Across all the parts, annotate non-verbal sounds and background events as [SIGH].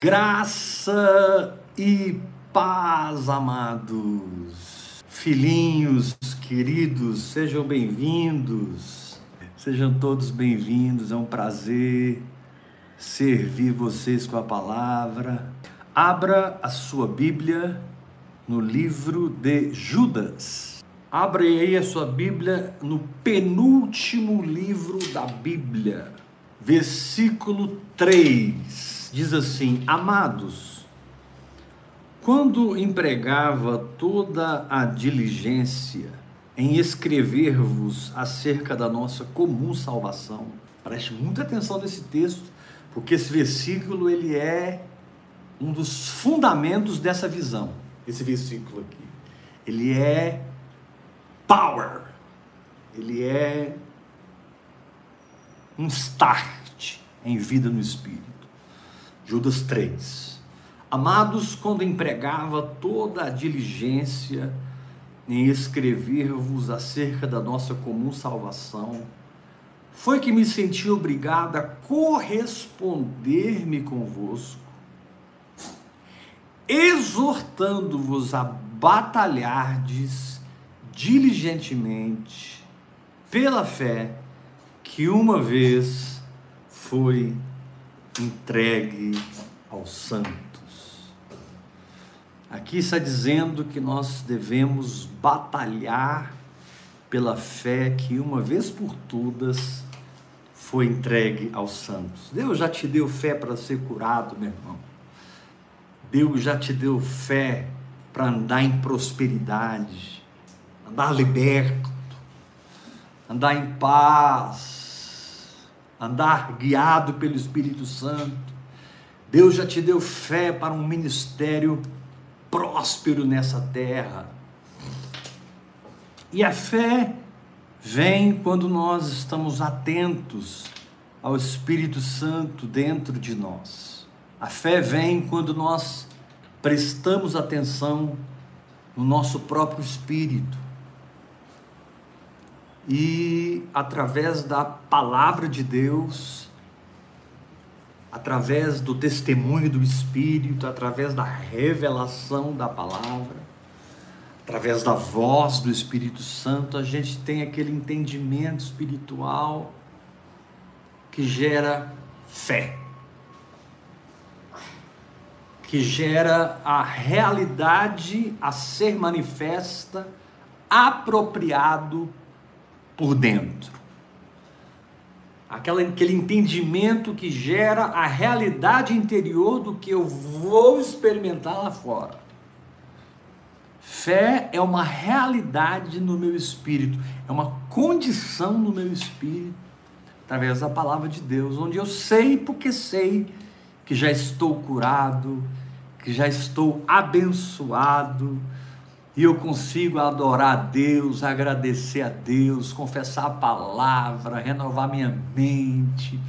Graça e paz, amados, filhinhos queridos, sejam bem-vindos, sejam todos bem-vindos, é um prazer servir vocês com a palavra. Abra a sua Bíblia no livro de Judas. Abra aí a sua Bíblia no penúltimo livro da Bíblia, versículo 3 diz assim: Amados, quando empregava toda a diligência em escrever-vos acerca da nossa comum salvação, preste muita atenção nesse texto, porque esse versículo ele é um dos fundamentos dessa visão. Esse versículo aqui, ele é power, ele é um start em vida no espírito. Judas 3. Amados, quando empregava toda a diligência em escrever-vos acerca da nossa comum salvação, foi que me senti obrigado a corresponder-me convosco, exortando-vos a batalhardes diligentemente pela fé que uma vez foi entregue aos santos. Aqui está dizendo que nós devemos batalhar pela fé que uma vez por todas foi entregue aos santos. Deus já te deu fé para ser curado, meu irmão. Deus já te deu fé para andar em prosperidade, andar liberto, andar em paz, andar guiado pelo Espírito Santo. Deus já te deu fé para um ministério próspero nessa terra. E a fé vem quando nós estamos atentos ao Espírito Santo dentro de nós. A fé vem quando nós prestamos atenção no nosso próprio espírito e através da palavra de Deus, através do testemunho do Espírito, através da revelação da palavra, através da voz do Espírito Santo, a gente tem aquele entendimento espiritual que gera fé, que gera a realidade a ser manifesta, apropriado por dentro. Aquela, aquele entendimento que gera a realidade interior do que eu vou experimentar lá fora. Fé é uma realidade no meu espírito, é uma condição no meu espírito, através da palavra de Deus, onde eu sei porque sei que já estou curado, que já estou abençoado, e eu consigo adorar a Deus, agradecer a Deus, confessar a palavra, renovar minha mente,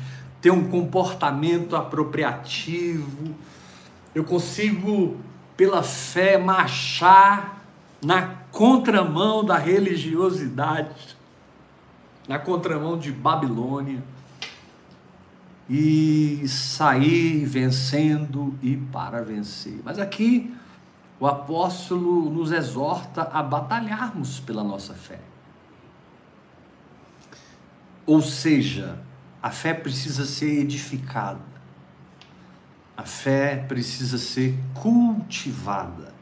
ter um comportamento apropriativo, eu consigo, pela fé, marchar na contramão da religiosidade, na contramão de Babilônia, e sair vencendo e para vencer. Mas aqui o apóstolo nos exorta a batalharmos pela nossa fé. Ou seja, a fé precisa ser edificada, a fé precisa ser cultivada,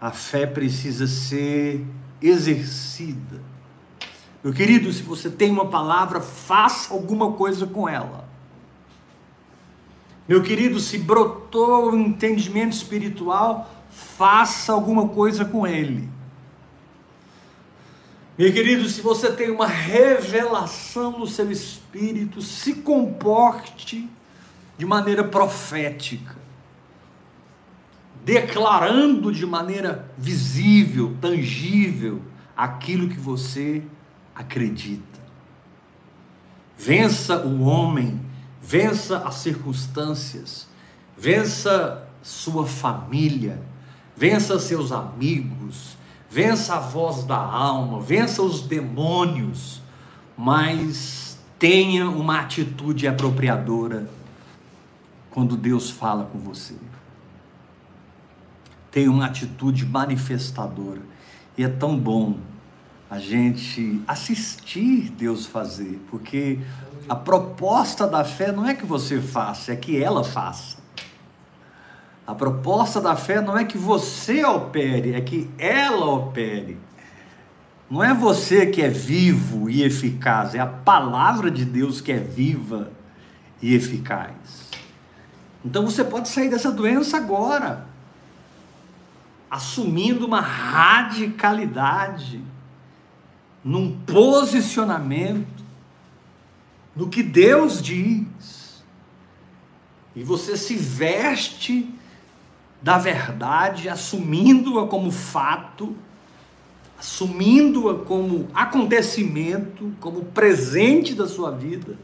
a fé precisa ser exercida. Meu querido, se você tem uma palavra, faça alguma coisa com ela. Meu querido, se brotou o entendimento espiritual, faça alguma coisa com ele. Meu querido, se você tem uma revelação no seu espírito, se comporte de maneira profética, declarando de maneira visível, tangível, aquilo que você acredita. Vença o homem vença as circunstâncias, vença sua família, vença seus amigos, vença a voz da alma, vença os demônios, mas tenha uma atitude apropriadora quando Deus fala com você. Tenha uma atitude manifestadora. E é tão bom a gente assistir Deus fazer, porque a proposta da fé não é que você faça, é que ela faça. A proposta da fé não é que você opere, é que ela opere. Não é você que é vivo e eficaz, é a palavra de Deus que é viva e eficaz. Então você pode sair dessa doença agora, assumindo uma radicalidade, num posicionamento, no que Deus diz. E você se veste da verdade, assumindo-a como fato, assumindo-a como acontecimento, como presente da sua vida.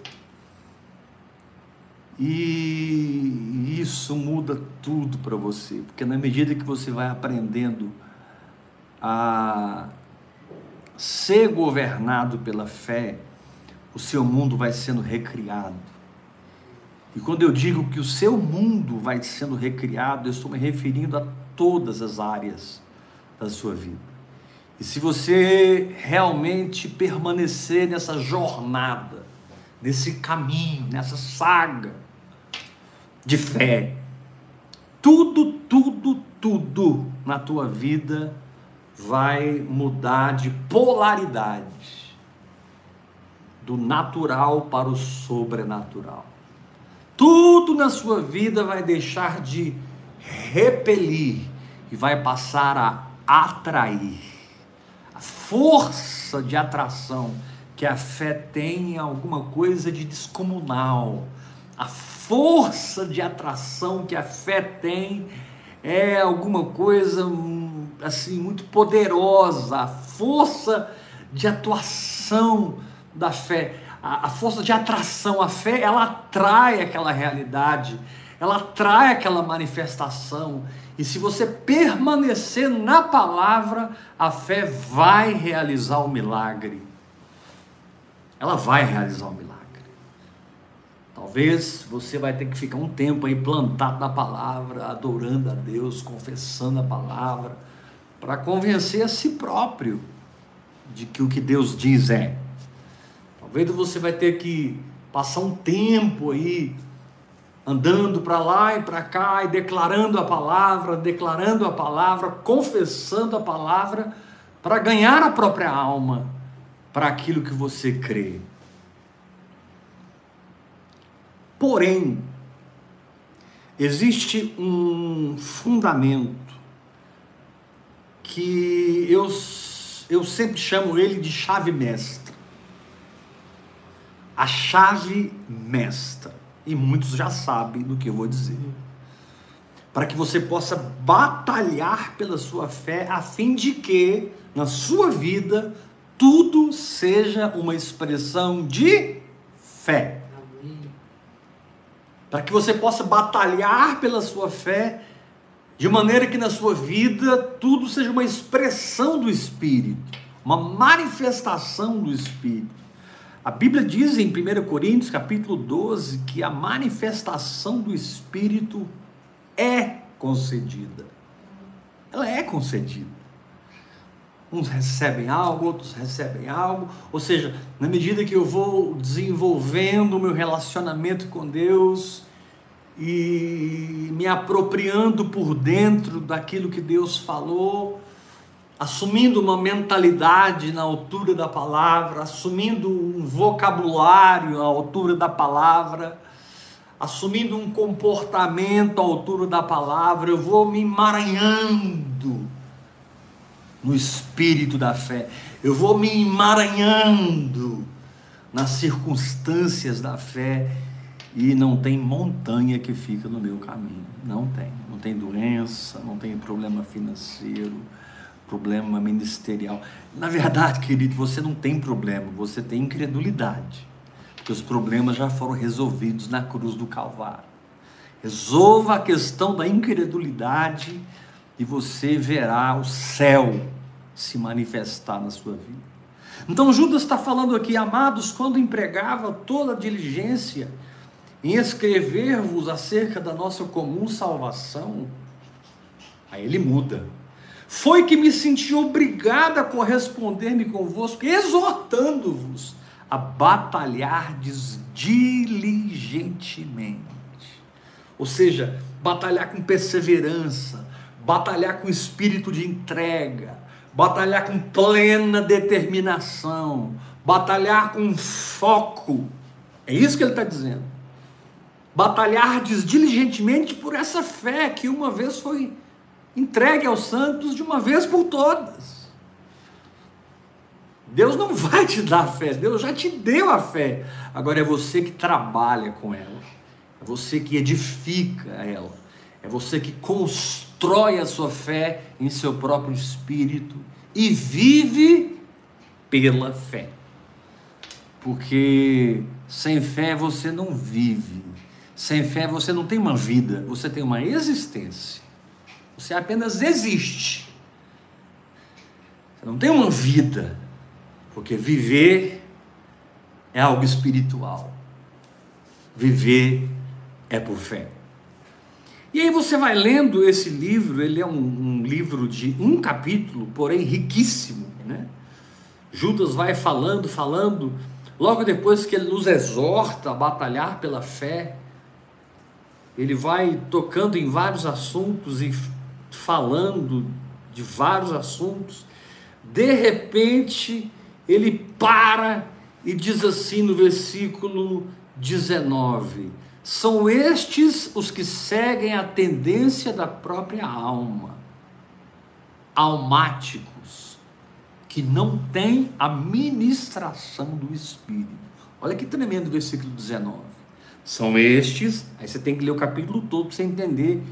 E isso muda tudo para você, porque na medida que você vai aprendendo a ser governado pela fé, o seu mundo vai sendo recriado. E quando eu digo que o seu mundo vai sendo recriado, eu estou me referindo a todas as áreas da sua vida. E se você realmente permanecer nessa jornada, nesse caminho, nessa saga de fé, tudo, tudo, tudo na tua vida vai mudar de polaridade do natural para o sobrenatural. Tudo na sua vida vai deixar de repelir e vai passar a atrair. A força de atração que a fé tem é alguma coisa de descomunal. A força de atração que a fé tem é alguma coisa hum, assim muito poderosa. A força de atuação da fé a, a força de atração, a fé, ela atrai aquela realidade, ela atrai aquela manifestação. E se você permanecer na palavra, a fé vai realizar o milagre. Ela vai realizar o milagre. Talvez você vai ter que ficar um tempo aí plantado na palavra, adorando a Deus, confessando a palavra, para convencer a si próprio de que o que Deus diz é. Talvez você vai ter que passar um tempo aí andando para lá e para cá e declarando a palavra, declarando a palavra, confessando a palavra para ganhar a própria alma para aquilo que você crê. Porém, existe um fundamento que eu, eu sempre chamo ele de chave mestra a chave mestra. E muitos já sabem do que eu vou dizer. Para que você possa batalhar pela sua fé, a fim de que na sua vida tudo seja uma expressão de fé. Para que você possa batalhar pela sua fé, de maneira que na sua vida tudo seja uma expressão do Espírito, uma manifestação do Espírito. A Bíblia diz em 1 Coríntios, capítulo 12, que a manifestação do Espírito é concedida. Ela é concedida. Uns recebem algo, outros recebem algo. Ou seja, na medida que eu vou desenvolvendo o meu relacionamento com Deus e me apropriando por dentro daquilo que Deus falou, assumindo uma mentalidade na altura da palavra, assumindo um vocabulário à altura da palavra, assumindo um comportamento à altura da palavra, eu vou me emaranhando no espírito da fé, eu vou me emaranhando nas circunstâncias da fé e não tem montanha que fica no meu caminho, não tem, não tem doença, não tem problema financeiro problema ministerial. Na verdade, querido, você não tem problema, você tem incredulidade. Porque os problemas já foram resolvidos na cruz do Calvário. Resolva a questão da incredulidade e você verá o céu se manifestar na sua vida. Então Judas está falando aqui, amados, quando empregava toda a diligência em escrever-vos acerca da nossa comum salvação, aí ele muda. Foi que me senti obrigado a corresponder-me convosco, exortando-vos a batalhar diligentemente. Ou seja, batalhar com perseverança, batalhar com espírito de entrega, batalhar com plena determinação, batalhar com foco. É isso que ele está dizendo. Batalhar diligentemente por essa fé que uma vez foi entregue aos santos de uma vez por todas. Deus não vai te dar fé, Deus já te deu a fé. Agora é você que trabalha com ela, é você que edifica ela, é você que constrói a sua fé em seu próprio espírito e vive pela fé. Porque sem fé você não vive, sem fé você não tem uma vida, você tem uma existência. Você apenas existe. Você não tem uma vida. Porque viver é algo espiritual. Viver é por fé. E aí você vai lendo esse livro, ele é um, um livro de um capítulo, porém riquíssimo, né? Judas vai falando, falando, logo depois que ele nos exorta a batalhar pela fé, ele vai tocando em vários assuntos e falando de vários assuntos. De repente, ele para e diz assim no versículo 19: São estes os que seguem a tendência da própria alma, almáticos, que não têm a ministração do Espírito. Olha que tremendo o versículo 19. São estes, aí você tem que ler o capítulo todo para você entender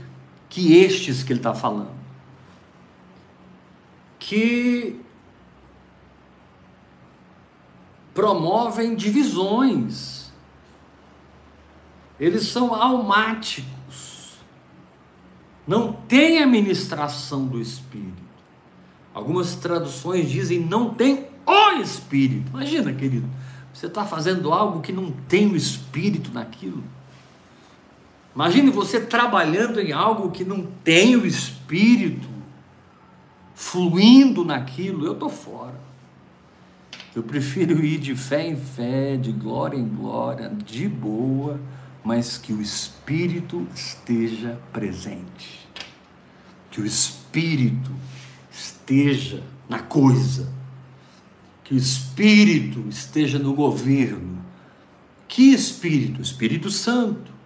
que estes que ele está falando. Que promovem divisões. Eles são almáticos. Não tem administração do Espírito. Algumas traduções dizem não tem o Espírito. Imagina, querido, você está fazendo algo que não tem o Espírito naquilo. Imagine você trabalhando em algo que não tem o Espírito fluindo naquilo. Eu estou fora. Eu prefiro ir de fé em fé, de glória em glória, de boa, mas que o Espírito esteja presente. Que o Espírito esteja na coisa. Que o Espírito esteja no governo. Que Espírito? Espírito Santo.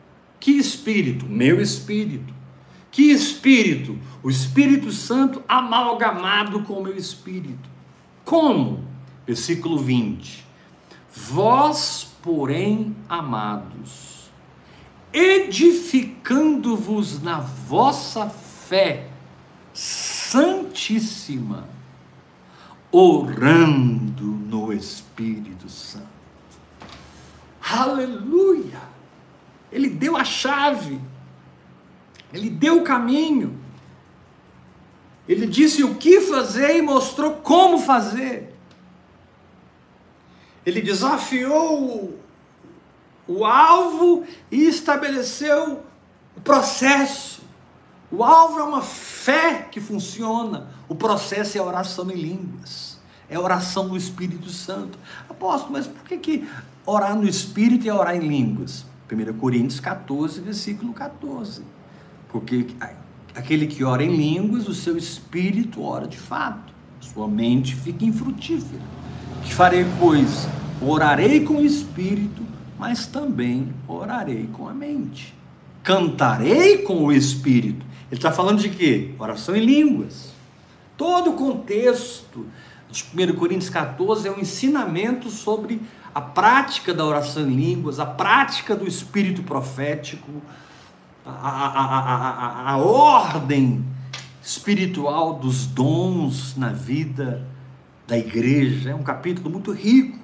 Que Espírito? Meu Espírito. Que Espírito? O Espírito Santo amalgamado com o meu Espírito. Como? Versículo 20: Vós, porém, amados, edificando-vos na vossa fé santíssima, orando no Espírito Santo. Aleluia! Ele deu a chave, ele deu o caminho, ele disse o que fazer e mostrou como fazer. Ele desafiou o, alvo e estabeleceu o processo. O alvo é uma fé que funciona, o processo é a oração em línguas, é a oração no Espírito Santo. Apóstolo, mas por que, que orar no Espírito é orar em línguas? 1 Coríntios 14, versículo 14. Porque aquele que ora em línguas, o seu espírito ora de fato, sua mente fica infrutífera que farei, pois, orarei com o espírito, mas também orarei com a mente. Cantarei com o espírito. Ele está falando de quê? Oração em línguas. Todo o contexto de 1 Coríntios 14 é um ensinamento sobre a prática da oração em línguas, a prática do espírito profético, a, a, a, a, ordem espiritual dos dons na vida da igreja. É um capítulo muito rico.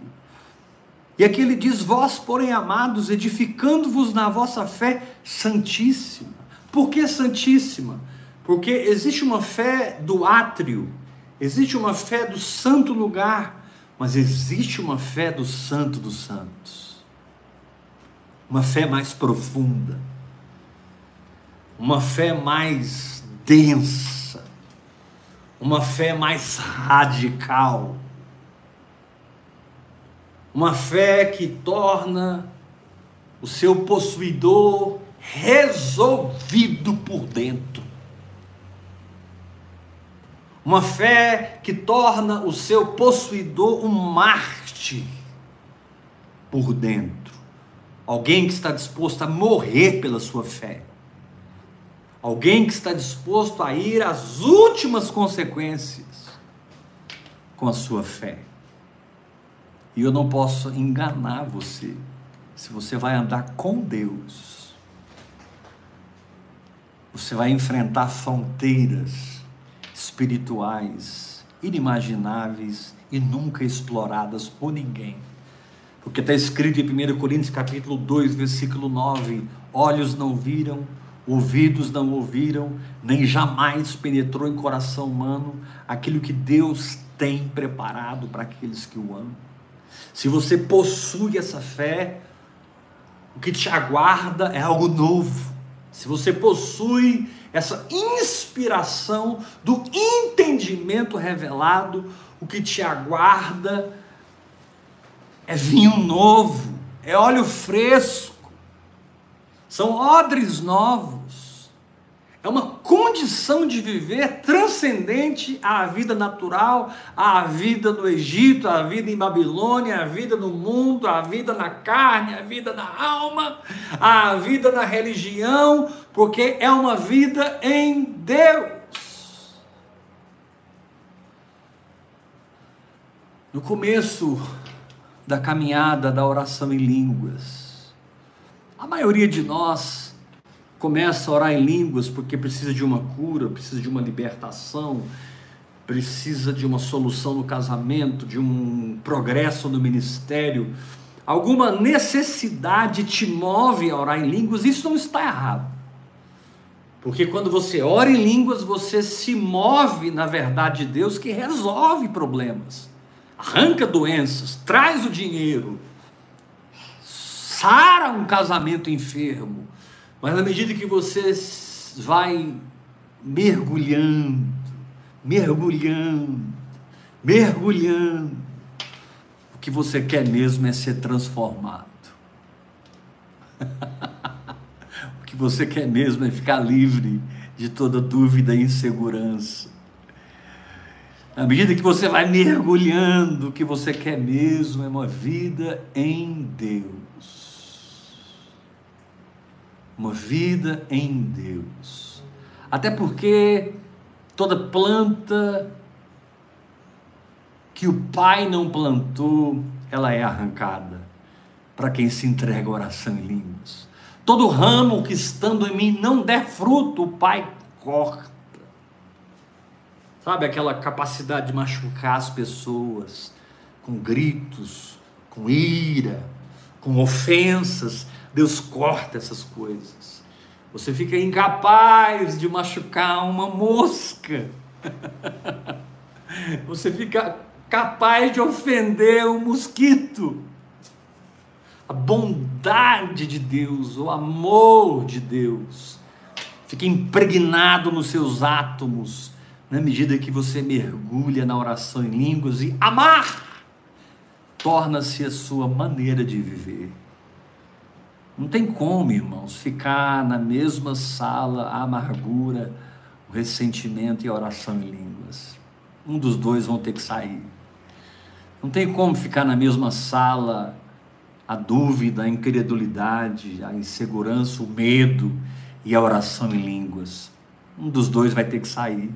E aqui ele diz: Vós, porém, amados, edificando-vos na vossa fé santíssima. Por que santíssima? Porque existe uma fé do átrio, existe uma fé do santo lugar, mas existe uma fé do santo dos santos. uma fé mais profunda, uma fé mais densa, uma fé mais radical, uma fé que torna o seu possuidor resolvido por dentro. Uma fé que torna o seu possuidor um Marte por dentro. Alguém que está disposto a morrer pela sua fé. Alguém que está disposto a ir às últimas consequências com a sua fé. E eu não posso enganar você se você vai andar com Deus, você vai enfrentar fronteiras espirituais inimagináveis e nunca exploradas por ninguém. Porque está escrito em 1 Coríntios capítulo 2, versículo 9: olhos não viram, ouvidos não ouviram, nem jamais penetrou em coração humano aquilo que Deus tem preparado para aqueles que o amam. Se você possui essa fé, o que te aguarda é algo novo. Se você possui essa inspiração do entendimento revelado, o que te aguarda é vinho novo, é óleo fresco, são odres novos. É uma condição de viver transcendente à vida natural, à vida no Egito, à vida em Babilônia, à vida no mundo, à vida na carne, à vida na alma, à vida na religião, porque é uma vida em Deus. No começo da caminhada da oração em línguas, a maioria de nós começa a orar em línguas porque precisa de uma cura, precisa de uma libertação, precisa de uma solução no casamento, de um progresso no ministério, alguma necessidade te move a orar em línguas, isso não está errado. Porque quando você ora em línguas, você se move na verdade de Deus que resolve problemas, arranca doenças, traz o dinheiro, sara um casamento enfermo, mas na medida que você vai mergulhando, mergulhando, mergulhando, o que você quer mesmo é ser transformado. [LAUGHS] o que você quer mesmo é ficar livre de toda dúvida e insegurança. Na medida que você vai mergulhando, o que você quer mesmo é uma vida em Deus uma vida em Deus. Até porque toda planta que o Pai não plantou, ela é arrancada para quem se entrega à oração em línguas. Todo ramo que estando em mim não der fruto, o Pai corta. Sabe aquela capacidade de machucar as pessoas com gritos, com ira, com ofensas, Deus corta essas coisas. Você fica incapaz de machucar uma mosca. [LAUGHS] Você fica capaz de ofender um mosquito. A bondade de Deus, o amor de Deus, fica impregnado nos seus átomos, na medida que você mergulha na oração em línguas e amar torna-se a sua maneira de viver. Não tem como, irmãos, ficar na mesma sala a amargura, o ressentimento e a oração em línguas. Um dos dois vão ter que sair. Não tem como ficar na mesma sala a dúvida, a incredulidade, a insegurança, o medo e a oração em línguas. Um dos dois vai ter que sair.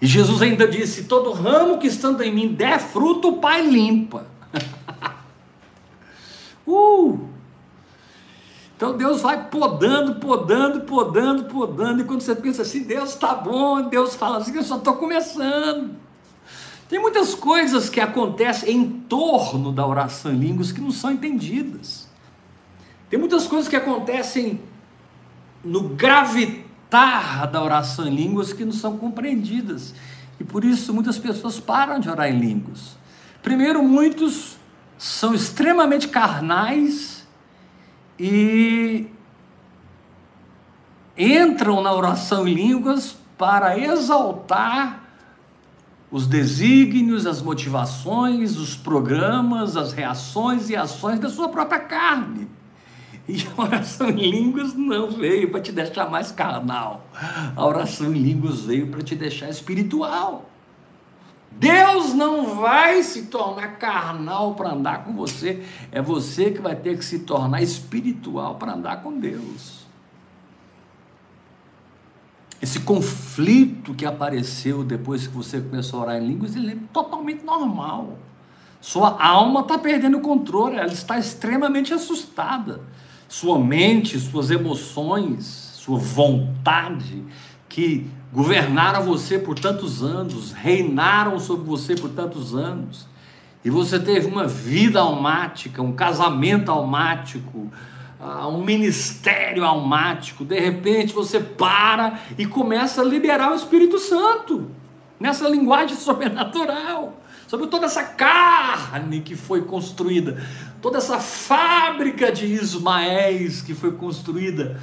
E Jesus ainda disse: Todo ramo que estando em mim der fruto, o Pai limpa. [LAUGHS] uh! Então Deus vai podando, podando, podando, podando, e quando você pensa assim, Deus está bom, Deus fala assim, eu só estou começando. Tem muitas coisas que acontecem em torno da oração em línguas que não são entendidas. Tem muitas coisas que acontecem no gravitar da oração em línguas que não são compreendidas. E por isso muitas pessoas param de orar em línguas. Primeiro, muitos são extremamente carnais e entram na oração em línguas para exaltar os desígnios, as motivações, os programas, as reações e ações da sua própria carne. E a oração em línguas não veio para te deixar mais carnal. A oração em línguas veio para te deixar espiritual. Deus não vai se tornar carnal para andar com você, é você que vai ter que se tornar espiritual para andar com Deus. Esse conflito que apareceu depois que você começou a orar em línguas, ele é totalmente normal. Sua alma está perdendo o controle, ela está extremamente assustada. Sua mente, suas emoções, sua vontade, que governaram você por tantos anos, reinaram sobre você por tantos anos, e você teve uma vida almática, um casamento almático, uh, um ministério almático, de repente você para e começa a liberar o Espírito Santo nessa linguagem [LAUGHS] sobrenatural. Sobre toda essa carne que foi construída, toda essa fábrica de Ismaéis que foi construída,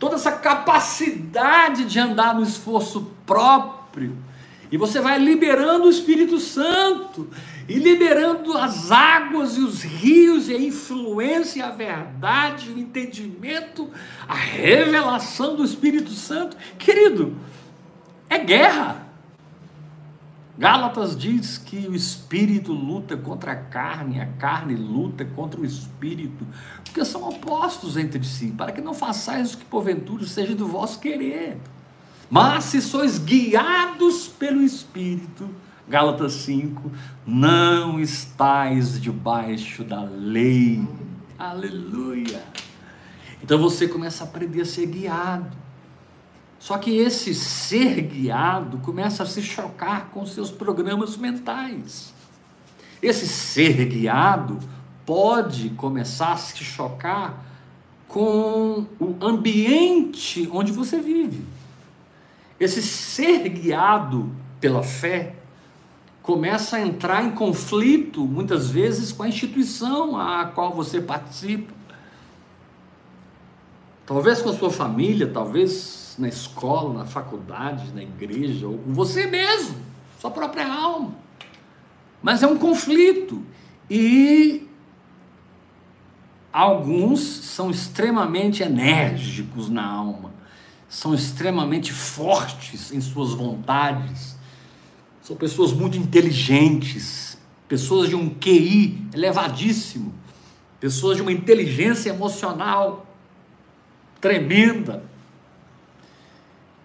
toda essa capacidade de andar no esforço próprio. E você vai liberando o Espírito Santo, e liberando as águas e os rios, e a influência, a verdade, o entendimento, a revelação do Espírito Santo. Querido, é guerra. Gálatas diz que o espírito luta contra a carne, a carne luta contra o espírito, porque são opostos entre si, para que não façais o que porventura seja do vosso querer. Mas se sois guiados pelo espírito, Gálatas 5, não estais debaixo da lei. Aleluia! Então você começa a aprender a ser guiado. Só que esse ser guiado começa a se chocar com seus programas mentais. Esse ser guiado pode começar a se chocar com o ambiente onde você vive. Esse ser guiado pela fé começa a entrar em conflito, muitas vezes, com a instituição a qual você participa. Talvez com a sua família, talvez na escola, na faculdade, na igreja, ou com você mesmo, sua própria alma. Mas é um conflito. E alguns são extremamente enérgicos na alma, são extremamente fortes em suas vontades, são pessoas muito inteligentes, pessoas de um QI elevadíssimo, pessoas de uma inteligência emocional tremenda.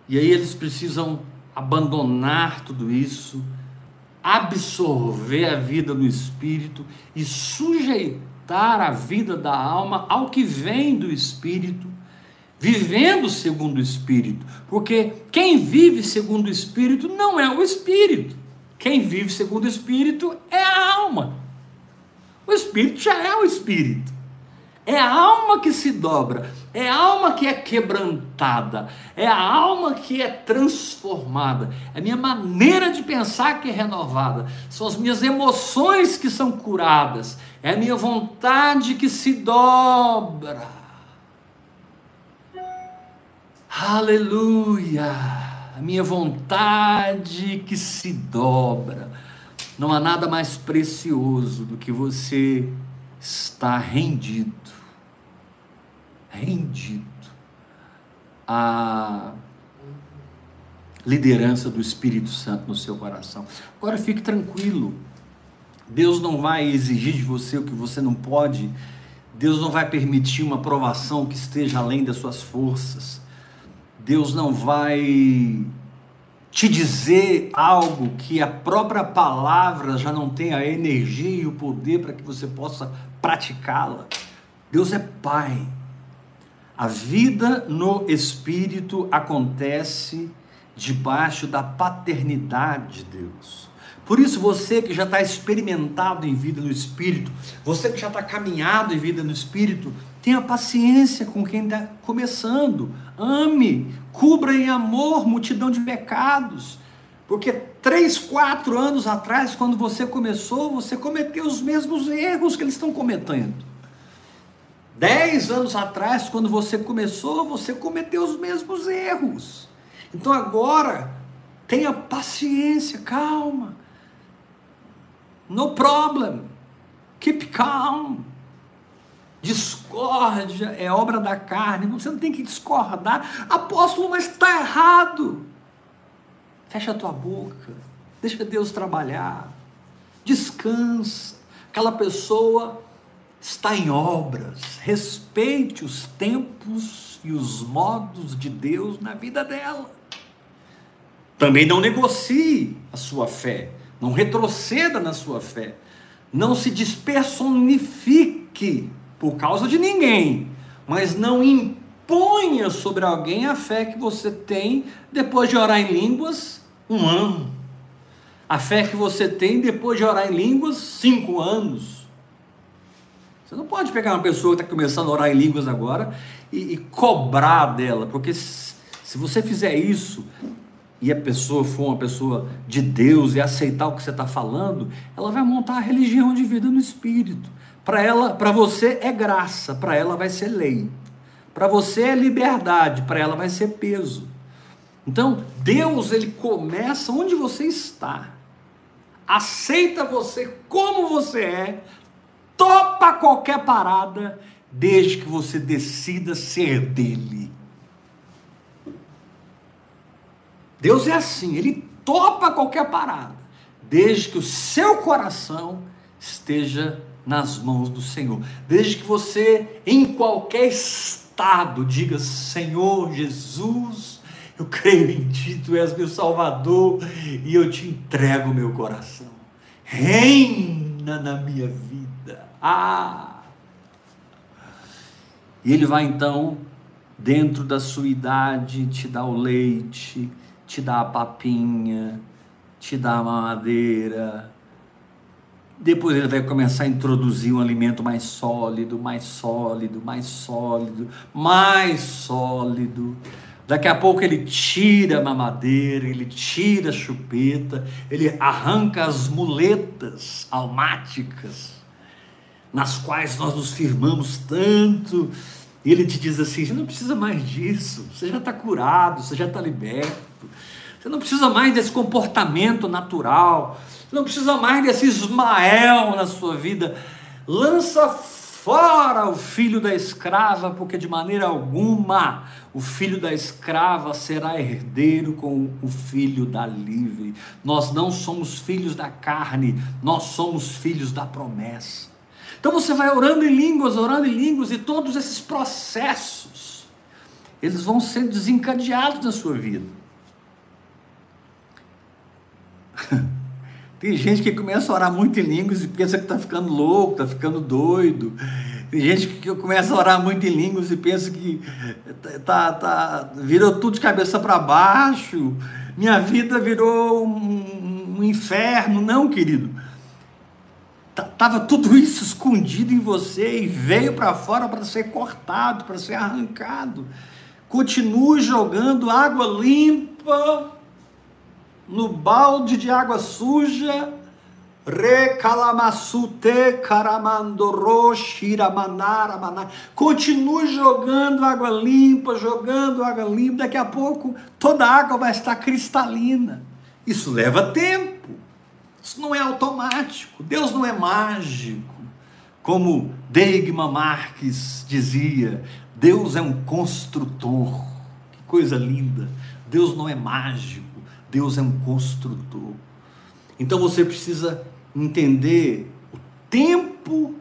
E aí eles precisam abandonar tudo isso, absorver a vida do espírito e sujeitar a vida da alma ao que vem do espírito, vivendo segundo o espírito, porque quem vive segundo o espírito não é o espírito. Quem vive segundo o espírito é a alma. O espírito já é o espírito. É a alma que se dobra, é a alma que é quebrantada, é a alma que é transformada, é a minha maneira de pensar que é renovada, são as minhas emoções que são curadas, é a minha vontade que se dobra. Aleluia! A minha vontade que se dobra. Não há nada mais precioso do que você estar rendido rendido à liderança do Espírito Santo no seu coração. Agora fique tranquilo. Deus não vai exigir de você o que você não pode. Deus não vai permitir uma provação que esteja além das suas forças. Deus não vai te dizer algo que a própria palavra já não tem a energia e o poder para que você possa praticá-la. Deus é Pai. A vida no Espírito acontece debaixo da paternidade de Deus. Por isso, você que já está experimentado em vida no Espírito, você que já está caminhado em vida no Espírito, tenha paciência com quem está começando. Ame, cubra em amor multidão de pecados. Porque três, quatro anos atrás, quando você começou, você cometeu os mesmos erros que eles estão cometendo. Dez anos atrás, quando você começou, você cometeu os mesmos erros. Então agora, tenha paciência, calma. No problem. Keep calm. Discórdia é obra da carne. Você não tem que discordar. Apóstolo, mas está errado. Fecha a tua boca. Deixa Deus trabalhar. Descansa. Aquela pessoa está em obras. Respeite os tempos e os modos de Deus na vida dela. Também não negocie a sua fé. Não retroceda na sua fé. Não se despersonifique por causa de ninguém, mas não imponha sobre alguém a fé que você tem depois de orar em línguas um ano. A fé que você tem depois de orar em línguas cinco anos. Você não pode pegar uma pessoa que está começando a orar em línguas agora e, e cobrar dela, porque se, se você fizer isso, e a pessoa for uma pessoa de Deus e aceitar o que você está falando, ela vai montar a religião de vida no espírito. Para ela, para você é graça, para ela vai ser lei. Para você é liberdade, para ela vai ser peso. Então, Deus ele começa onde você está. Aceita você como você é, topa qualquer parada, desde que você decida ser dele. Deus é assim, ele topa qualquer parada, desde que o seu coração esteja nas mãos do Senhor. Desde que você, em qualquer estado, diga: Senhor Jesus, eu creio em Ti, Tu és meu Salvador e eu te entrego meu coração. Reina na minha vida. Ah! E Ele vai então, dentro da sua idade, te dar o leite, te dar a papinha, te dar a mamadeira, depois ele vai começar a introduzir um alimento mais sólido, mais sólido, mais sólido, mais sólido. Daqui a pouco ele tira a mamadeira, ele tira a chupeta, ele arranca as muletas almáticas, nas quais nós nos firmamos tanto. E ele te diz assim: você não precisa mais disso, você já está curado, você já está liberto, você não precisa mais desse comportamento natural não precisa mais desse Ismael na sua vida. Lança fora o filho da escrava, porque de maneira alguma o filho da escrava será herdeiro com o filho da livre. Nós não somos filhos da carne, nós somos filhos da promessa. Então você vai orando em línguas, orando em línguas, e todos esses processos, eles vão ser desencadeados na sua vida. [LAUGHS] Tem gente que começa a orar muito em línguas e pensa que está ficando louco, está ficando doido. Tem gente que começa a orar muito em línguas e pensa que tá, tá, virou tudo de cabeça para baixo. Minha vida virou um, um inferno. Não, querido. Tava tudo isso escondido em você e veio para fora para ser cortado, para ser arrancado. Continue jogando água limpa no balde de água suja, recalamassute caramandoro shiramanara Continue jogando água limpa, jogando água limpa. Daqui a pouco toda a água vai estar cristalina. Isso leva tempo. Isso não é automático. Deus não é mágico. Como Deigma Marques dizia, Deus é um construtor. Que coisa linda. Deus não é mágico. Deus é um construtor. Então você precisa entender o tempo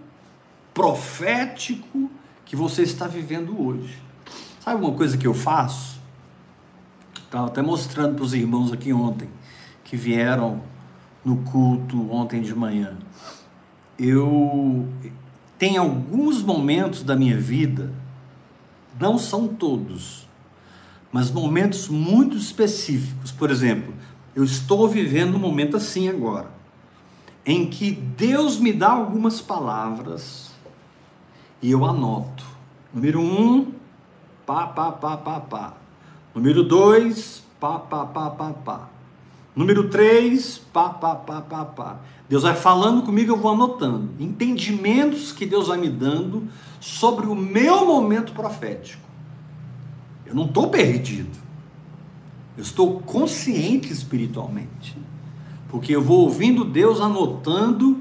profético que você está vivendo hoje. Sabe uma coisa que eu faço? Estava até mostrando para os irmãos aqui ontem, que vieram no culto ontem de manhã. Eu tenho alguns momentos da minha vida, não são todos, mas momentos muito específicos. Por exemplo, eu estou vivendo um momento assim agora, em que Deus me dá algumas palavras e eu anoto. Número um, pá, pá, pá, pá, pá. Número dois, pá, pá, pá, pá, pá. Número 3, pá, pá, pá, pá, pá. Deus vai falando comigo, eu vou anotando. Entendimentos que Deus vai me dando sobre o meu momento profético. Eu não estou perdido. Eu estou consciente espiritualmente. Porque eu vou ouvindo Deus anotando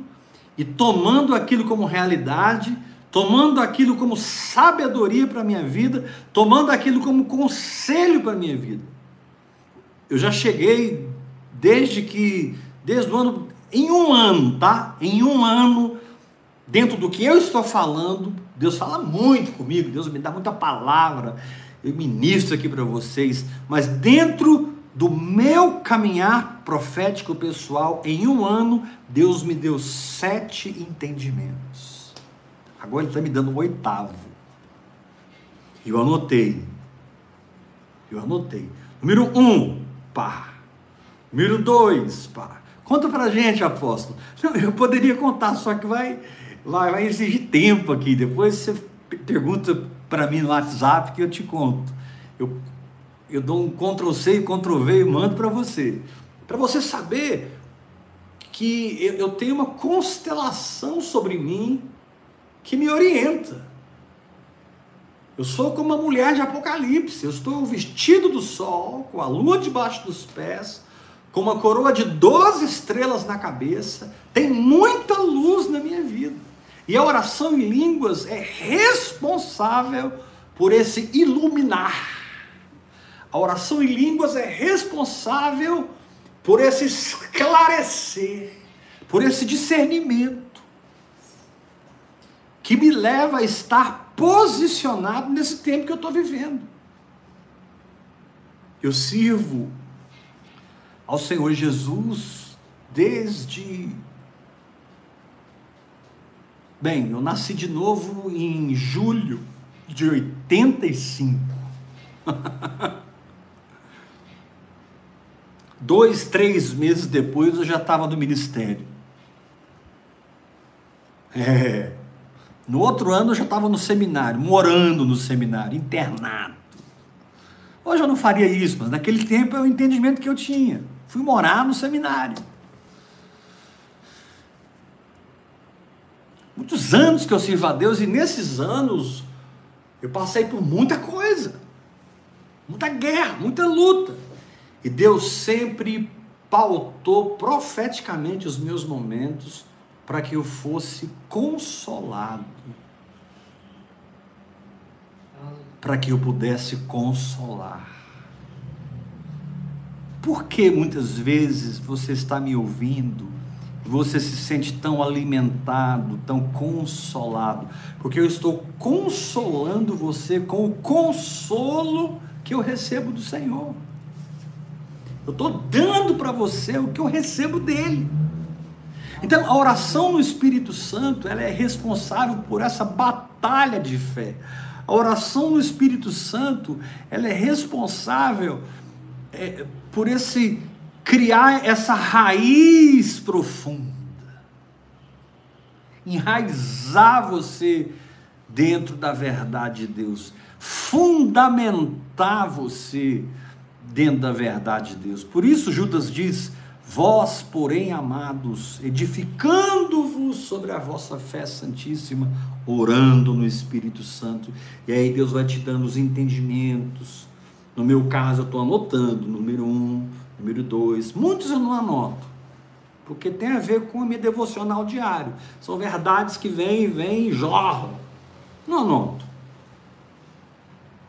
e tomando aquilo como realidade, tomando aquilo como sabedoria para a minha vida, tomando aquilo como conselho para a minha vida. Eu já cheguei desde que, desde o ano, em um ano, tá? Em um ano, dentro do que eu estou falando, Deus fala muito comigo, Deus me dá muita palavra, eu ministro aqui para vocês, mas dentro do meu caminhar profético pessoal, em um ano, Deus me deu sete entendimentos. Agora Ele está me dando o oitavo. Eu anotei. Eu anotei. Número um, pá. Número dois, pá. Conta pra gente, apóstolo. Eu poderia contar, só que vai, vai, vai exigir tempo aqui. Depois você pergunta para mim no WhatsApp que eu te conto. Eu, eu dou um Ctrl C e Ctrl V e mando para você. Para você saber que eu, tenho uma constelação sobre mim que me orienta. Eu sou como uma mulher de Apocalipse. Eu estou vestido do sol, com a lua debaixo dos pés, com uma coroa de 12 estrelas na cabeça. Tem muita luz na minha vida. E a oração em línguas é responsável por esse iluminar. A oração em línguas é responsável por esse esclarecer, por esse discernimento, que me leva a estar posicionado nesse tempo que eu estou vivendo. Eu sirvo ao Senhor Jesus desde Bem, eu nasci de novo em julho de 85. [LAUGHS] Dois, três meses depois eu já estava no ministério. É. No outro ano eu já estava no seminário, morando no seminário, internado. Hoje eu não faria isso, mas naquele tempo é o entendimento que eu tinha. Fui morar no seminário. muitos anos que eu sirvo a Deus e nesses anos eu passei por muita coisa, muita guerra, muita luta. E Deus sempre pautou profeticamente os meus momentos para que eu fosse consolado. Para que eu pudesse consolar. Por que muitas vezes você está me ouvindo você se sente tão alimentado, tão consolado, porque eu estou consolando você com o consolo que eu recebo do Senhor. Eu estou dando para você o que eu recebo dele. Então, a oração no Espírito Santo, ela é responsável por essa batalha de fé. A oração no Espírito Santo, ela é responsável é, por esse criar essa raiz profunda, enraizar você dentro da verdade de Deus, fundamentar você dentro da verdade de Deus. Por isso Judas diz: Vós, porém, amados, edificando-vos sobre a vossa fé santíssima, orando no Espírito Santo. E aí Deus vai te dando os entendimentos. No meu caso, eu estou anotando, número um, Número dois, muitos eu não anoto, porque tem a ver com a minha devocional diário. São verdades que vêm, vêm e jorram. Não anoto.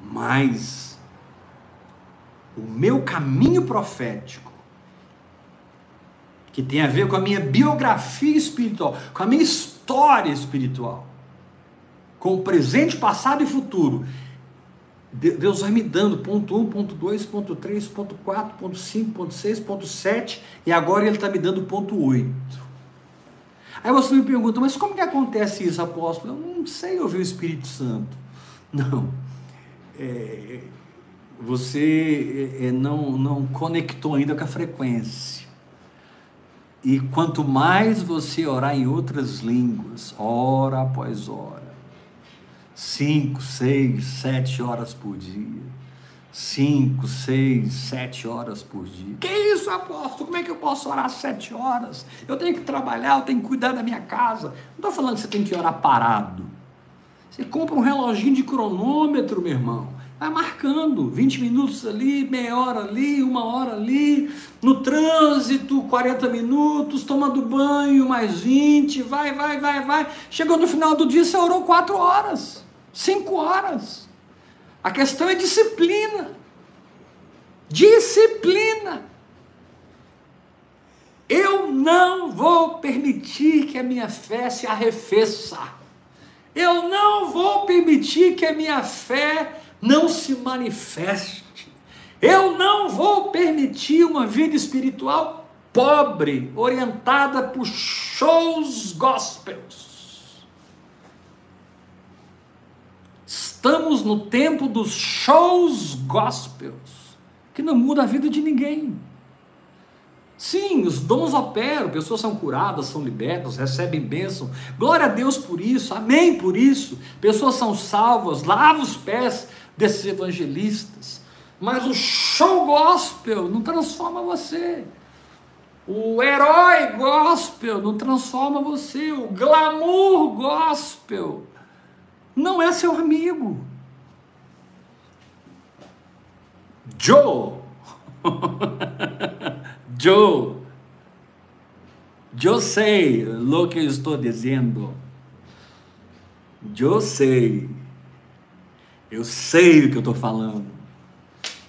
Mas o meu caminho profético, que tem a ver com a minha biografia espiritual, com a minha história espiritual, com o presente, passado e futuro, Deus vai me dando ponto 1, ponto 2, ponto 3, ponto 4, ponto 5, ponto 6, ponto 7 e agora ele está me dando ponto 8. Aí você me pergunta, mas como que acontece isso, apóstolo? Eu não sei ouvir o Espírito Santo. Não. É, você é, não, não conectou ainda com a frequência. E quanto mais você orar em outras línguas, hora após hora, cinco, seis, sete horas por dia. cinco, seis, sete horas por dia. Que isso, apóstolo? Como é que eu posso orar sete horas? Eu tenho que trabalhar, eu tenho que cuidar da minha casa. Não estou falando que você tem que orar parado. Você compra um reloginho de cronômetro, meu irmão. Vai marcando 20 minutos ali, meia hora ali, uma hora ali, no trânsito, 40 minutos, tomando banho, mais 20, vai, vai, vai, vai. Chegou no final do dia, você orou 4 horas, 5 horas. A questão é disciplina. Disciplina. Eu não vou permitir que a minha fé se arrefeça. Eu não vou permitir que a minha fé não se manifeste. Eu não vou permitir uma vida espiritual pobre, orientada por shows gospels. Estamos no tempo dos shows gospels, que não muda a vida de ninguém. Sim, os dons operam, pessoas são curadas, são libertas, recebem bênção. Glória a Deus por isso, amém por isso. Pessoas são salvas, lava os pés desses evangelistas. Mas o show gospel não transforma você. O herói gospel não transforma você. O glamour gospel não é seu amigo. Joe. [LAUGHS] Joe. Eu sei o que eu estou dizendo. Eu sei. Eu sei o que eu estou falando.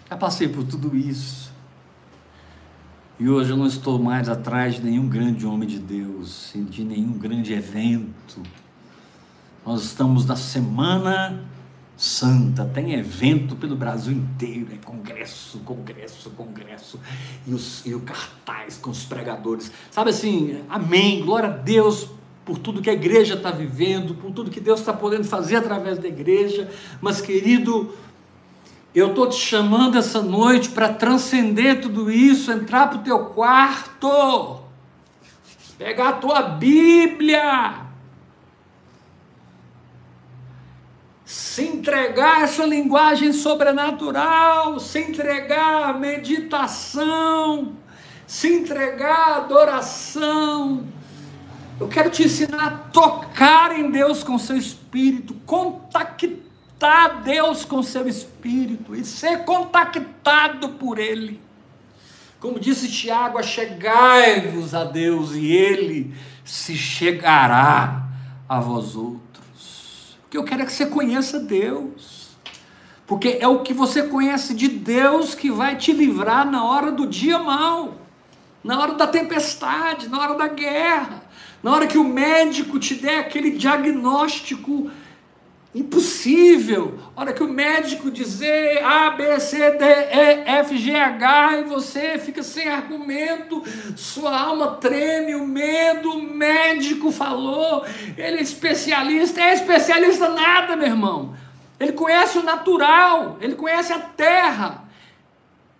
Já passei por tudo isso. E hoje eu não estou mais atrás de nenhum grande homem de Deus, de nenhum grande evento nós estamos na Semana Santa, tem evento pelo Brasil inteiro, é congresso, congresso, congresso, e, os, e o cartaz com os pregadores. Sabe assim, amém, glória a Deus por tudo que a igreja está vivendo, por tudo que Deus está podendo fazer através da igreja, mas querido, eu estou te chamando essa noite para transcender tudo isso, entrar para o teu quarto, pegar a tua Bíblia, se entregar a essa linguagem sobrenatural, se entregar à meditação, se entregar à adoração. Eu quero te ensinar a tocar em Deus com seu espírito, contactar Deus com seu espírito e ser contactado por Ele. Como disse Tiago, achegai-vos a Deus e Ele se chegará a vós outros que eu quero é que você conheça Deus. Porque é o que você conhece de Deus que vai te livrar na hora do dia mal, na hora da tempestade, na hora da guerra, na hora que o médico te der aquele diagnóstico Impossível. A hora que o médico dizer A, B, C, D, E, F, G, H e você fica sem argumento, sua alma treme, o medo, o médico falou, ele é especialista, é especialista nada, meu irmão. Ele conhece o natural, ele conhece a terra,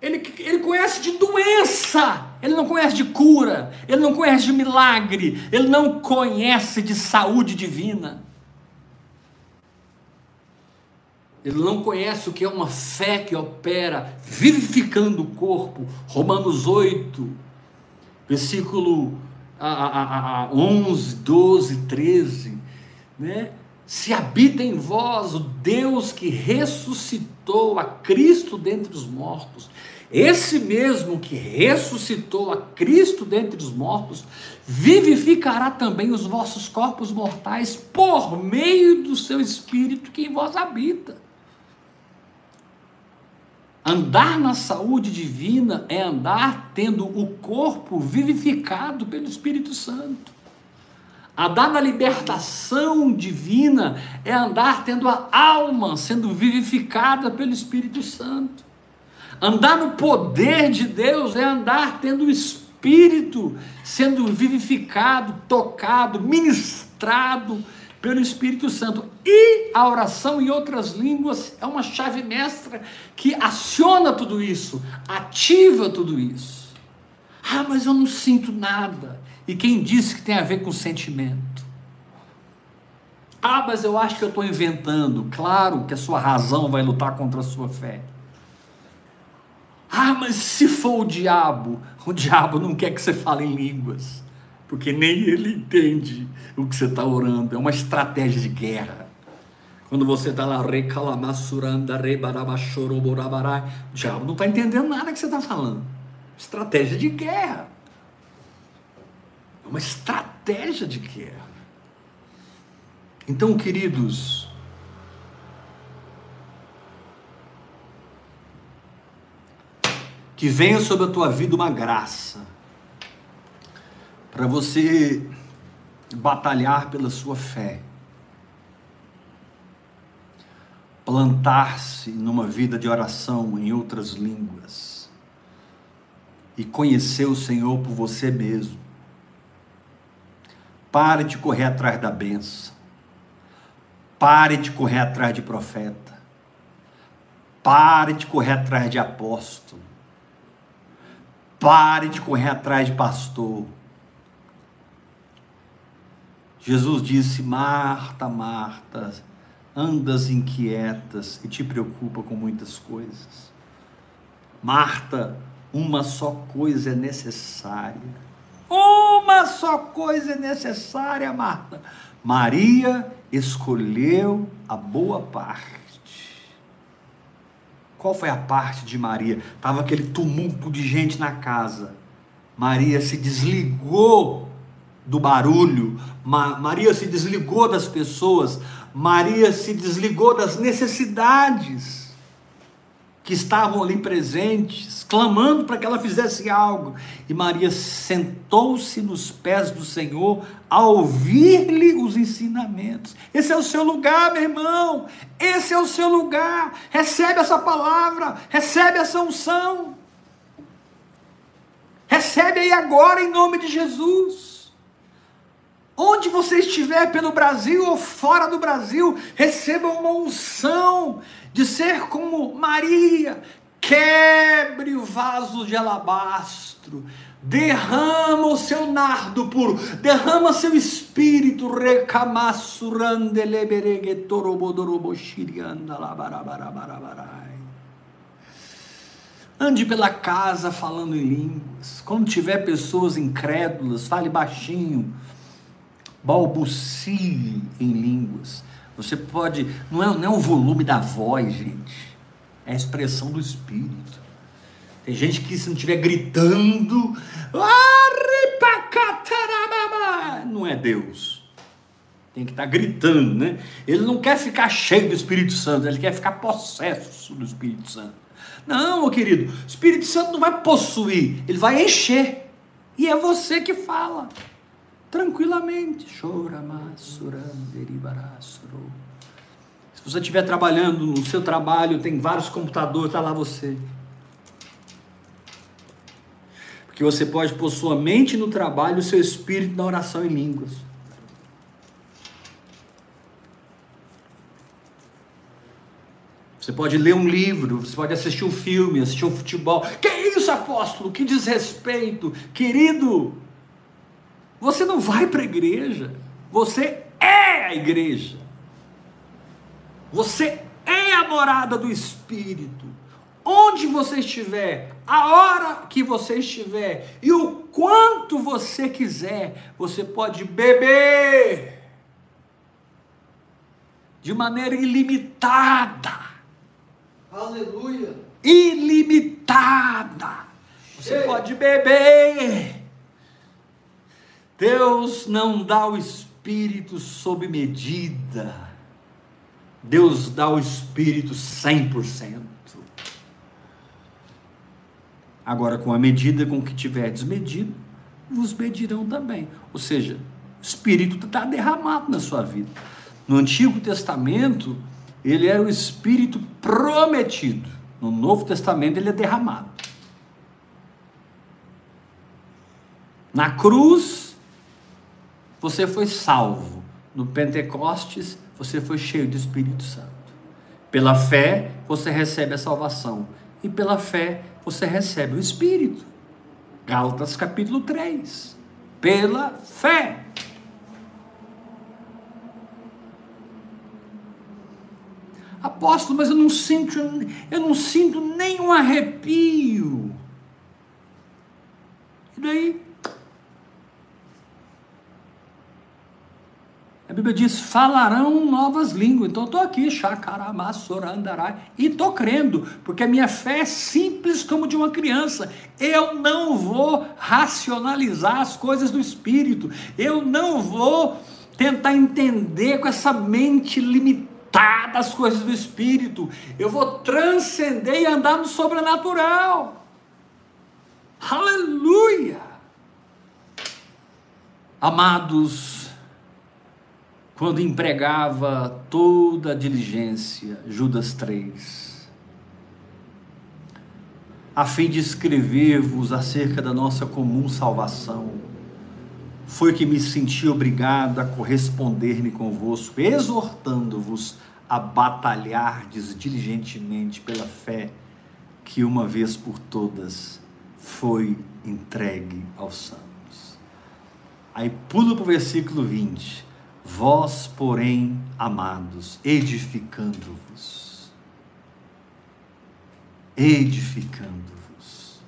ele, ele conhece de doença, ele não conhece de cura, ele não conhece de milagre, ele não conhece de saúde divina. Ele não conhece o que é uma fé que opera vivificando o corpo. Romanos 8, versículo a, a, a 11, 12, 13. Né? Se habita em vós o Deus que ressuscitou a Cristo dentre os mortos. Esse mesmo que ressuscitou a Cristo dentre os mortos, vivificará também os vossos corpos mortais por meio do seu Espírito que em vós habita. Andar na saúde divina é andar tendo o corpo vivificado pelo Espírito Santo. Andar na libertação divina é andar tendo a alma sendo vivificada pelo Espírito Santo. Andar no poder de Deus é andar tendo o Espírito sendo vivificado, tocado, ministrado pelo Espírito Santo. E a oração em outras línguas é uma chave mestra que aciona tudo isso, ativa tudo isso. Ah, mas eu não sinto nada. E quem disse que tem a ver com sentimento? Ah, mas eu acho que eu estou inventando. Claro que a sua razão vai lutar contra a sua fé. Mas se for o diabo, o diabo não quer que você fale em línguas, porque nem ele entende o que você está orando. É uma estratégia de guerra. Quando você está lá, recalamassuranda, rebarabachoroborabarai, o diabo não está entendendo nada que você está falando. Estratégia de guerra. É uma estratégia de guerra. Então, queridos, que venha sobre a tua vida uma graça para você batalhar pela sua fé, plantar-se numa vida de oração em outras línguas e conhecer o Senhor por você mesmo. Pare de correr atrás da benção. Pare de correr atrás de profeta. Pare de correr atrás de apóstolo. Pare de correr atrás de pastor. Jesus disse: Marta, Marta, andas inquietas e te preocupa com muitas coisas. Marta, uma só coisa é necessária. Uma só coisa é necessária, Marta. Maria escolheu a boa parte. Qual foi a parte de Maria? Estava aquele tumulto de gente na casa. Maria se desligou do barulho, Ma Maria se desligou das pessoas, Maria se desligou das necessidades que estavam ali presentes, clamando para que ela fizesse algo. E Maria sentou-se nos pés do Senhor a ouvir-lhe os ensinamentos. Esse é o seu lugar, meu irmão. Esse é o seu lugar. Recebe essa palavra, recebe essa unção. Recebe aí agora em nome de Jesus. Onde você estiver pelo Brasil ou fora do Brasil, receba uma unção de ser como Maria, quebre o vaso de alabastro, derrama o seu nardo puro, derrama seu espírito, Ande pela casa falando em línguas. Quando tiver pessoas incrédulas, fale baixinho, balbucie em línguas. Você pode. Não é, não é o volume da voz, gente. É a expressão do espírito. Tem gente que, se não estiver gritando. Não é Deus. Tem que estar tá gritando, né? Ele não quer ficar cheio do Espírito Santo, ele quer ficar possesso do Espírito Santo. Não, meu querido, o Espírito Santo não vai possuir, ele vai encher. E é você que fala tranquilamente. Se você estiver trabalhando no seu trabalho, tem vários computadores, está lá você. Porque você pode pôr sua mente no trabalho o seu espírito na oração em línguas. Você pode ler um livro, você pode assistir um filme, assistir um futebol. Que isso, apóstolo? Que desrespeito. Querido, você não vai para a igreja, você é a igreja. Você é a morada do Espírito. Onde você estiver, a hora que você estiver e o quanto você quiser, você pode beber de maneira ilimitada. Aleluia! Ilimitada. Você pode beber Deus não dá o espírito sob medida. Deus dá o espírito 100%. Agora, com a medida com que tiver desmedido, vos medirão também. Ou seja, o espírito está derramado na sua vida. No Antigo Testamento, ele era o espírito prometido. No Novo Testamento, ele é derramado. Na cruz, você foi salvo. No Pentecostes, você foi cheio do Espírito Santo. Pela fé, você recebe a salvação. E pela fé, você recebe o Espírito. Gálatas capítulo 3. Pela fé. Apóstolo, mas eu não sinto, eu não sinto nenhum arrepio. daí Bíblia diz: falarão novas línguas. Então eu estou aqui, chacaramassorandarai, e estou crendo, porque a minha fé é simples como de uma criança. Eu não vou racionalizar as coisas do Espírito, eu não vou tentar entender com essa mente limitada as coisas do Espírito, eu vou transcender e andar no sobrenatural. Aleluia! Amados, quando empregava toda a diligência, Judas 3, a fim de escrever-vos acerca da nossa comum salvação, foi que me senti obrigado a corresponder-me convosco, exortando-vos a batalhardes diligentemente pela fé que uma vez por todas foi entregue aos santos. Aí pula para o versículo 20 Vós, porém, amados, edificando-vos, edificando-vos.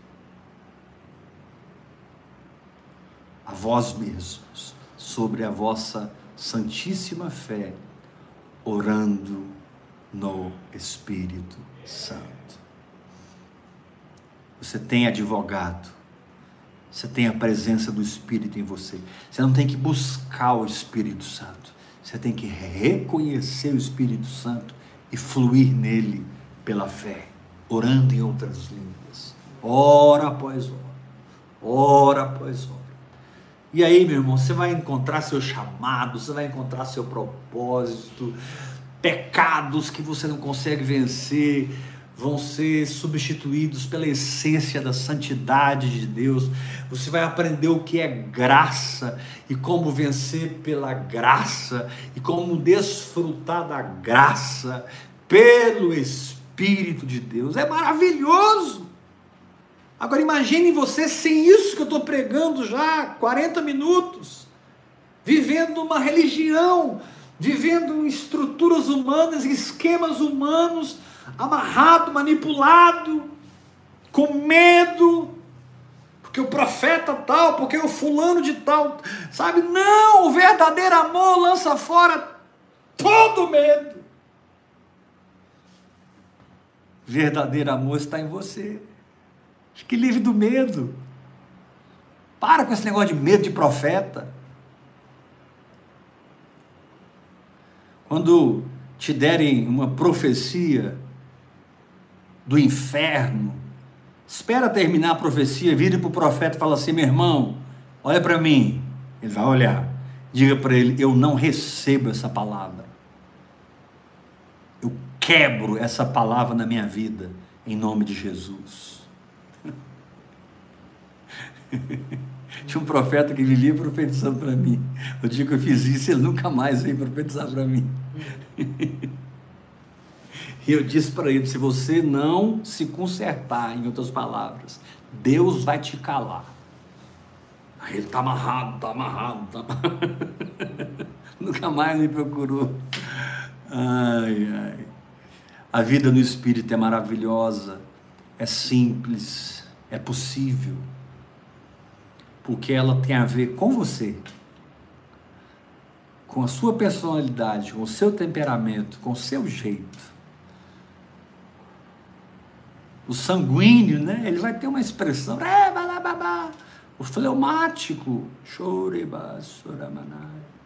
A vós mesmos, sobre a vossa santíssima fé, orando no Espírito Santo. Você tem advogado, você tem a presença do Espírito em você. Você não tem que buscar o Espírito Santo. Você tem que reconhecer o Espírito Santo e fluir nele pela fé, orando em outras línguas, hora após hora, hora após hora. E aí, meu irmão, você vai encontrar seu chamado, você vai encontrar seu propósito, pecados que você não consegue vencer, vão ser substituídos pela essência da santidade de Deus. Você vai aprender o que é graça e como vencer pela graça e como desfrutar da graça pelo Espírito de Deus. É maravilhoso. Agora imagine você sem isso que eu estou pregando já 40 minutos, vivendo uma religião, vivendo em estruturas humanas, esquemas humanos amarrado, manipulado, com medo, porque o profeta tal, porque o fulano de tal, sabe? Não, o verdadeiro amor lança fora todo medo. Verdadeiro amor está em você. Fique livre do medo. Para com esse negócio de medo de profeta. Quando te derem uma profecia, do inferno. Espera terminar a profecia, vire para o profeta e fala assim: meu irmão, olha para mim. Ele vai olhar. Diga para ele: eu não recebo essa palavra. Eu quebro essa palavra na minha vida, em nome de Jesus. [LAUGHS] Tinha um profeta que vivia profetizando para mim. O dia que eu fiz isso, ele nunca mais veio profetizar para mim. [LAUGHS] E eu disse para ele: se você não se consertar, em outras palavras, Deus vai te calar. Aí ele está amarrado, está amarrado, está amarrado. [LAUGHS] Nunca mais me procurou. Ai, ai. A vida no Espírito é maravilhosa, é simples, é possível, porque ela tem a ver com você, com a sua personalidade, com o seu temperamento, com o seu jeito o sanguíneo, né? Ele vai ter uma expressão, o fleumático,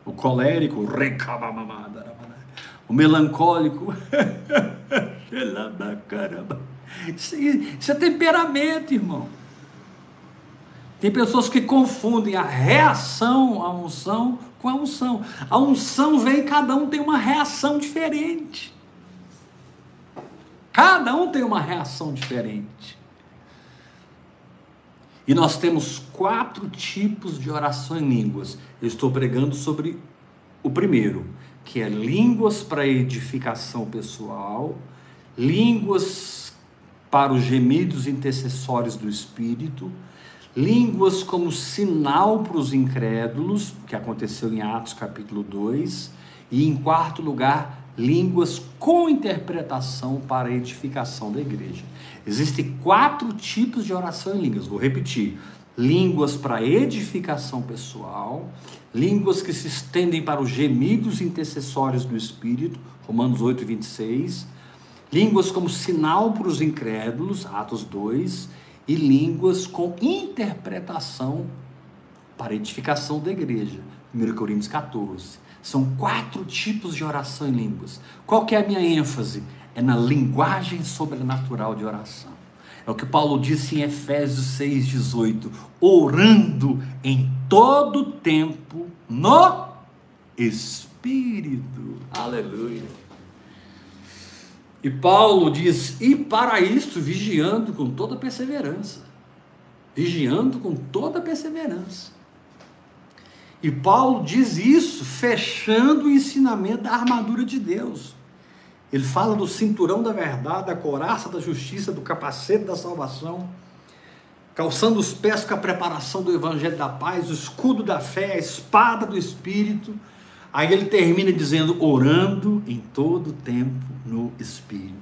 o colérico, o melancólico, [LAUGHS] isso é temperamento, irmão. Tem pessoas que confundem a reação à unção com a unção. A unção vem, cada um tem uma reação diferente. Cada um tem uma reação diferente. E nós temos quatro tipos de oração em línguas. Eu estou pregando sobre o primeiro, que é línguas para edificação pessoal, línguas para os gemidos intercessórios do Espírito, línguas como sinal para os incrédulos, que aconteceu em Atos capítulo 2, e em quarto lugar, línguas com interpretação para a edificação da igreja. Existem quatro tipos de oração em línguas, vou repetir. línguas para edificação pessoal, línguas que se estendem para os gemidos intercessórios do Espírito, Romanos 8, 26, línguas como sinal para os incrédulos, Atos 2, e línguas com interpretação para edificação da igreja, 1 Coríntios 14. São quatro tipos de oração em línguas. Qual que é a minha ênfase? É na linguagem sobrenatural de oração. É o que Paulo disse em Efésios 6,18: orando em todo tempo no Espírito. Aleluia. E Paulo diz: e para isto, vigiando com toda perseverança. Vigiando com toda perseverança. E Paulo diz isso fechando o ensinamento da armadura de Deus. Ele fala do cinturão da verdade, da coraça da justiça, do capacete da salvação, calçando os pés com a preparação do evangelho da paz, o escudo da fé, a espada do espírito. Aí ele termina dizendo: orando em todo tempo no espírito.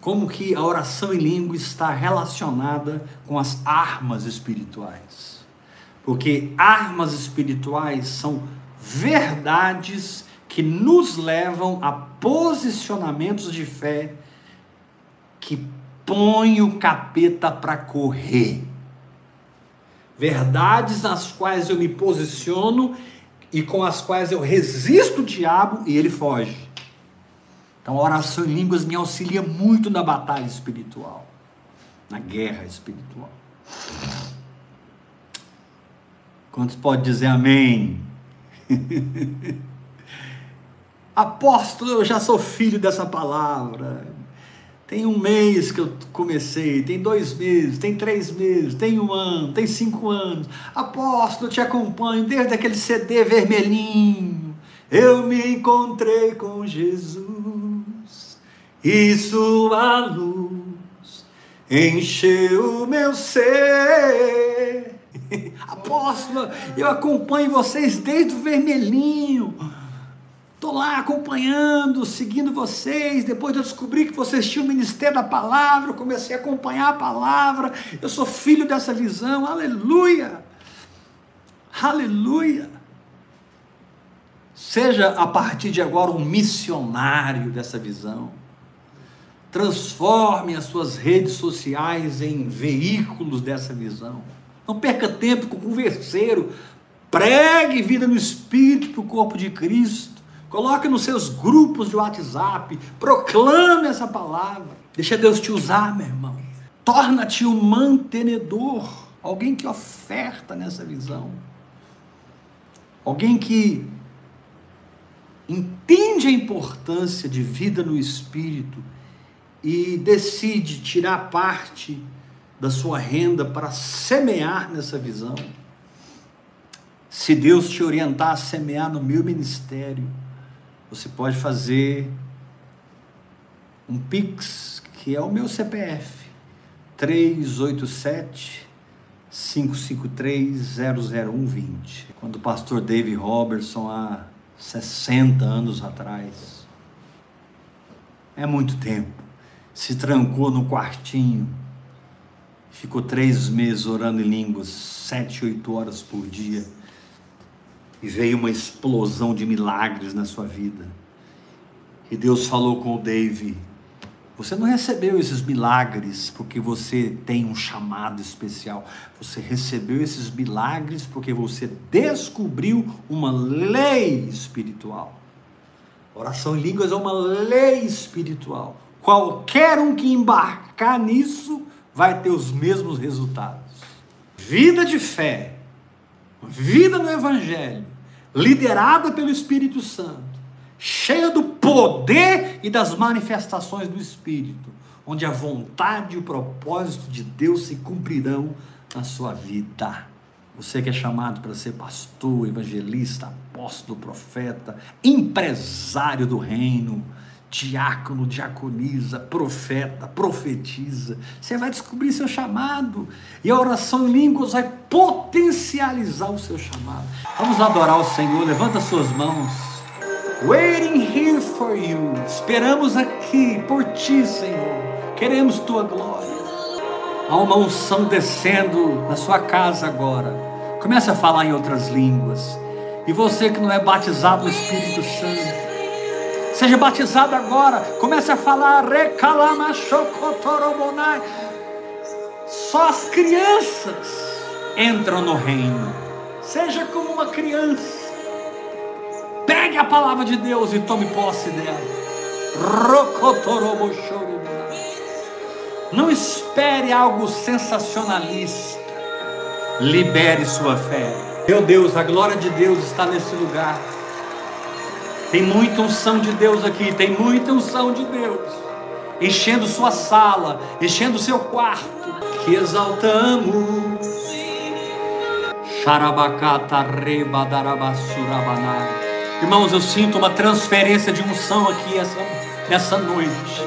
Como que a oração em língua está relacionada com as armas espirituais? Porque armas espirituais são verdades que nos levam a posicionamentos de fé que põem o capeta para correr. Verdades nas quais eu me posiciono e com as quais eu resisto o diabo e ele foge. Então a oração em línguas me auxilia muito na batalha espiritual, na guerra espiritual. Quantos pode dizer amém? [LAUGHS] Apóstolo, eu já sou filho dessa palavra. Tem um mês que eu comecei, tem dois meses, tem três meses, tem um ano, tem cinco anos. Apóstolo, eu te acompanho desde aquele CD vermelhinho. Eu me encontrei com Jesus e sua luz encheu o meu ser. [LAUGHS] Apóstolo, eu acompanho vocês desde o vermelhinho. Estou lá acompanhando, seguindo vocês. Depois eu descobri que vocês tinham o ministério da palavra, eu comecei a acompanhar a palavra. Eu sou filho dessa visão. Aleluia! Aleluia! Seja a partir de agora um missionário dessa visão. Transforme as suas redes sociais em veículos dessa visão. Não perca tempo com converseiro. Pregue vida no Espírito para o corpo de Cristo. Coloque nos seus grupos de WhatsApp, proclame essa palavra. Deixa Deus te usar, meu irmão. Torna-te um mantenedor, alguém que oferta nessa visão. Alguém que entende a importância de vida no espírito e decide tirar parte da sua renda para semear nessa visão. Se Deus te orientar a semear no meu ministério, você pode fazer um Pix, que é o meu CPF, 387 553 00120. Quando o pastor David Robertson, há 60 anos atrás, é muito tempo, se trancou no quartinho, ficou três meses orando em línguas, sete, oito horas por dia e veio uma explosão de milagres na sua vida. E Deus falou com o Dave: Você não recebeu esses milagres porque você tem um chamado especial. Você recebeu esses milagres porque você descobriu uma lei espiritual. Oração em línguas é uma lei espiritual. Qualquer um que embarcar nisso vai ter os mesmos resultados. Vida de fé, vida no Evangelho, liderada pelo Espírito Santo, cheia do poder e das manifestações do Espírito, onde a vontade e o propósito de Deus se cumprirão na sua vida. Você que é chamado para ser pastor, evangelista, apóstolo, profeta, empresário do reino, diácono, diaconisa, profeta, profetiza. Você vai descobrir seu chamado. E a oração em línguas vai potencializar o seu chamado. Vamos adorar o Senhor. Levanta suas mãos. Waiting here for you. Esperamos aqui por ti, Senhor. Queremos tua glória. Há uma unção descendo na sua casa agora. Comece a falar em outras línguas. E você que não é batizado no Espírito Santo, seja batizado agora. Comece a falar. Só as crianças entram no reino. Seja como uma criança. Pegue a palavra de Deus e tome posse dela. Não espere algo sensacionalista. Libere sua fé. Meu Deus, a glória de Deus está nesse lugar. Tem muita unção de Deus aqui, tem muita unção de Deus. Enchendo sua sala, enchendo seu quarto. Que exaltamos. Xarabacata rebadarabassurabanai. Irmãos, eu sinto uma transferência de unção aqui essa, essa noite.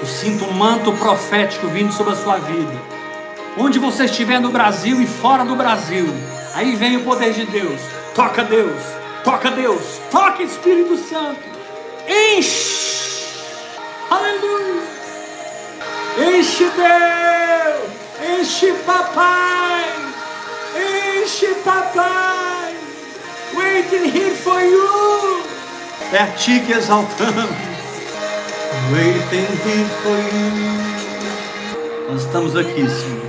Eu sinto um manto profético vindo sobre a sua vida. Onde você estiver no Brasil e fora do Brasil, aí vem o poder de Deus. Toca Deus, toca Deus, toca Espírito Santo. Enche, aleluia. Enche Deus, enche papai, enche papai. Waiting here for you. É a ti que exaltamos. Waiting here for you. Nós estamos aqui, Senhor.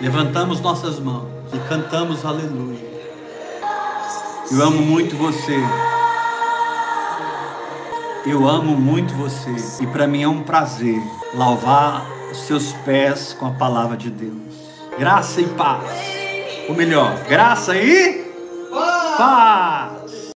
Levantamos nossas mãos e cantamos aleluia. Eu amo muito você. Eu amo muito você. E para mim é um prazer louvar os seus pés com a palavra de Deus. Graça e paz. Ou melhor, graça e paz.